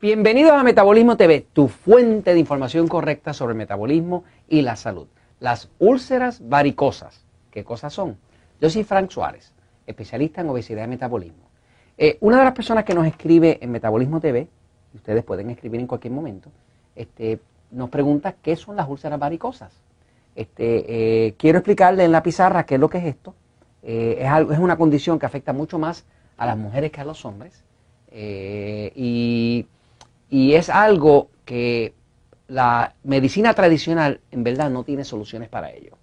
Bienvenidos a Metabolismo TV, tu fuente de información correcta sobre el metabolismo y la salud. Las úlceras varicosas, ¿qué cosas son? Yo soy Frank Suárez, especialista en obesidad y metabolismo. Eh, una de las personas que nos escribe en Metabolismo TV, ustedes pueden escribir en cualquier momento, este, nos pregunta qué son las úlceras varicosas. Este, eh, quiero explicarle en la pizarra qué es lo que es esto. Eh, es, es, una condición que afecta mucho más a las mujeres que a los hombres. y y es algo que la medicina tradicional en verdad no tiene soluciones para ello.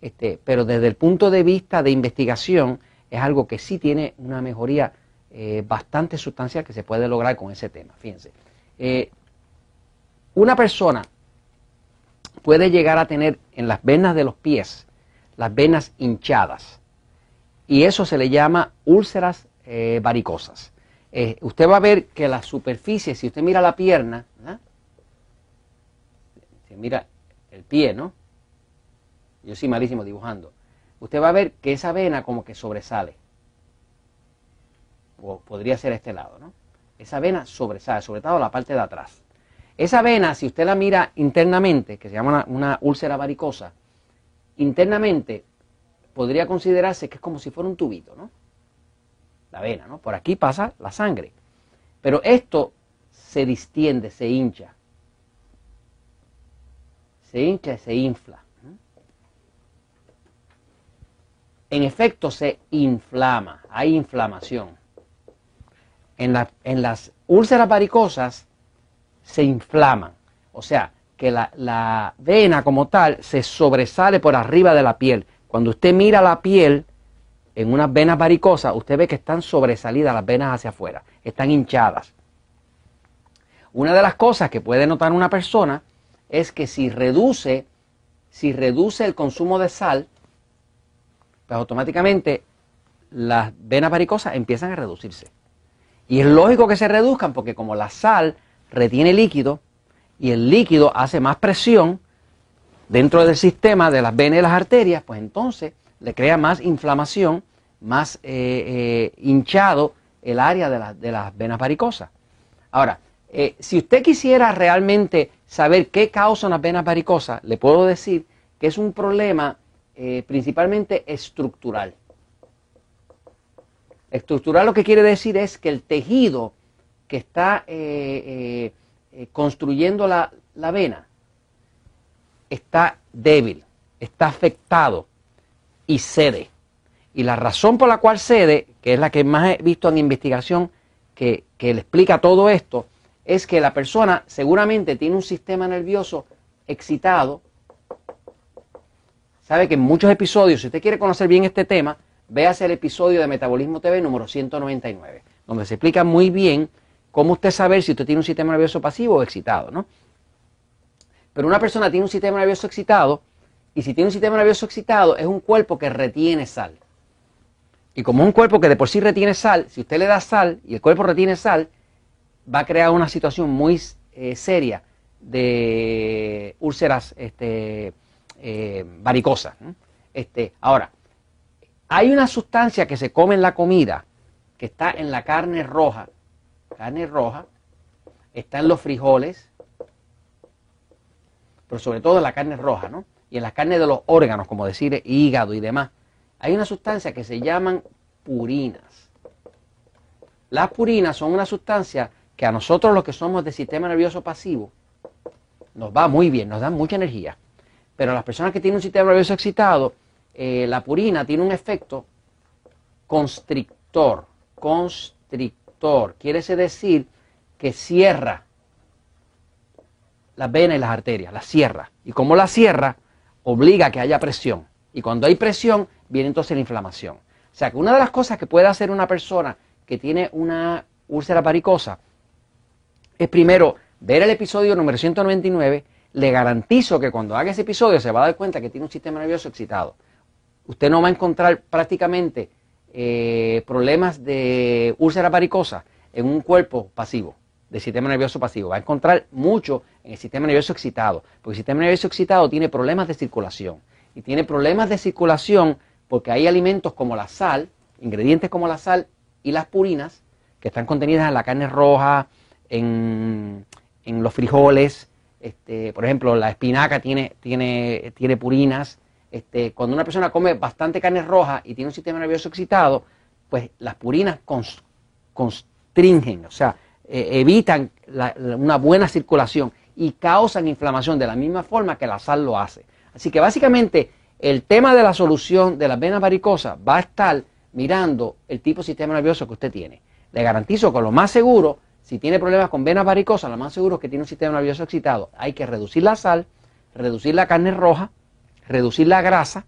Este, pero desde el punto de vista de investigación es algo que sí tiene una mejoría eh, bastante sustancial que se puede lograr con ese tema. Fíjense, eh, una persona puede llegar a tener en las venas de los pies las venas hinchadas y eso se le llama úlceras eh, varicosas. Eh, usted va a ver que la superficie, si usted mira la pierna, si mira el pie, ¿no? Yo soy malísimo dibujando. Usted va a ver que esa vena como que sobresale. O podría ser este lado, ¿no? Esa vena sobresale, sobre todo la parte de atrás. Esa vena, si usted la mira internamente, que se llama una, una úlcera varicosa, internamente podría considerarse que es como si fuera un tubito, ¿no? La vena, ¿no? Por aquí pasa la sangre. Pero esto se distiende, se hincha. Se hincha y se infla. En efecto, se inflama, hay inflamación. En, las úlceras varicosas se inflaman. O sea, que la vena como tal se sobresale por arriba de la piel. Cuando usted mira la piel, en unas venas varicosas, usted ve que están sobresalidas las venas hacia afuera, están hinchadas. Una de las cosas que puede notar una persona es que si reduce, si reduce el consumo de sal, pues automáticamente las venas varicosas empiezan a reducirse. Y es lógico que se reduzcan porque como la sal retiene líquido y el líquido hace más presión dentro del sistema de las venas y las arterias, pues entonces le crea más inflamación, más eh, eh, hinchado el área de, las venas varicosas. Ahora, eh, si usted quisiera realmente saber qué causan las venas varicosas, le puedo decir que es un problema principalmente estructural. Estructural lo que quiere decir es que el tejido que está construyendo la, la vena está débil, está afectado y cede. Y la razón por la cual cede, que es la que más he visto en investigación que, le explica todo esto, es que la persona seguramente tiene un sistema nervioso excitado. Sabe que en muchos episodios, si usted quiere conocer bien este tema, véase el episodio de Metabolismo TV número 199, donde se explica muy bien cómo usted saber si usted tiene un sistema nervioso pasivo o excitado, ¿no? Pero una persona tiene un sistema nervioso excitado y si tiene un sistema nervioso excitado, es un cuerpo que retiene sal. Y como un cuerpo que de por sí retiene sal, si usted le da sal y el cuerpo retiene sal, va a crear una situación muy eh, seria de úlceras este, eh, varicosas. Este, ahora, hay una sustancia que se come en la comida, que está en la carne roja, carne roja, está en los frijoles, pero sobre todo en la carne roja, ¿no? Y en las carnes de los órganos, como decir hígado y demás, hay una sustancia que se llaman purinas. Las purinas son una sustancia que a nosotros los que somos de sistema nervioso pasivo nos va muy bien, nos dan mucha energía. Pero las personas que tienen un sistema nervioso excitado, eh, la purina tiene un efecto constrictor. Constrictor. Quiere decir que cierra las venas y las arterias, las cierra. Y como la cierra, obliga a que haya presión. Y cuando hay presión, viene entonces la inflamación. O sea que una de las cosas que puede hacer una persona que tiene una úlcera varicosa es primero ver el episodio número 199. Le garantizo que cuando haga ese episodio se va a dar cuenta que tiene un sistema nervioso excitado. Usted no va a encontrar prácticamente eh, problemas de úlcera varicosa en un cuerpo pasivo del sistema nervioso pasivo. Va a encontrar mucho en el sistema nervioso excitado, porque el sistema nervioso excitado tiene problemas de circulación. Y tiene problemas de circulación porque hay alimentos como la sal, ingredientes como la sal y las purinas, que están contenidas en la carne roja, en, los frijoles, este, por ejemplo, la espinaca tiene, tiene, tiene purinas. Este, cuando una persona come bastante carne roja y tiene un sistema nervioso excitado, pues las purinas constringen, o sea, eh, evitan una buena circulación y causan inflamación de la misma forma que la sal lo hace. Así que básicamente el tema de la solución de las venas varicosas va a estar mirando el tipo de sistema nervioso que usted tiene. Le garantizo que lo más seguro, si tiene problemas con venas varicosas, lo más seguro es que tiene un sistema nervioso excitado. Hay que reducir la sal, reducir la carne roja, reducir la grasa,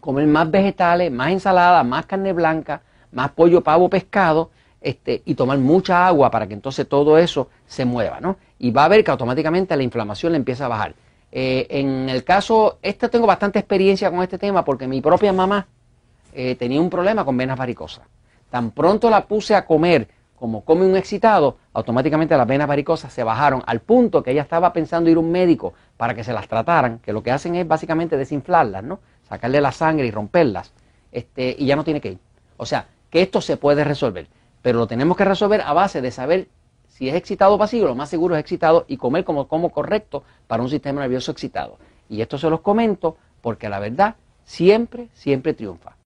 comer más vegetales, más ensalada, más carne blanca, más pollo, pavo, pescado, este, y tomar mucha agua para que entonces todo eso se mueva, ¿no? Y va a ver que automáticamente la inflamación le empieza a bajar. Eh, en el caso, este tengo bastante experiencia con este tema porque mi propia mamá eh, tenía un problema con venas varicosas. Tan pronto la puse a comer como come un excitado, automáticamente las venas varicosas se bajaron al punto que ella estaba pensando ir a un médico para que se las trataran, que lo que hacen es básicamente desinflarlas, ¿no? Sacarle la sangre y romperlas, este, y ya no tiene que ir. O sea, que esto se puede resolver, pero lo tenemos que resolver a base de saber si es excitado o pasivo, lo más seguro es excitado y comer como, como correcto para un sistema nervioso excitado. Y esto se los comento porque la verdad siempre, siempre triunfa.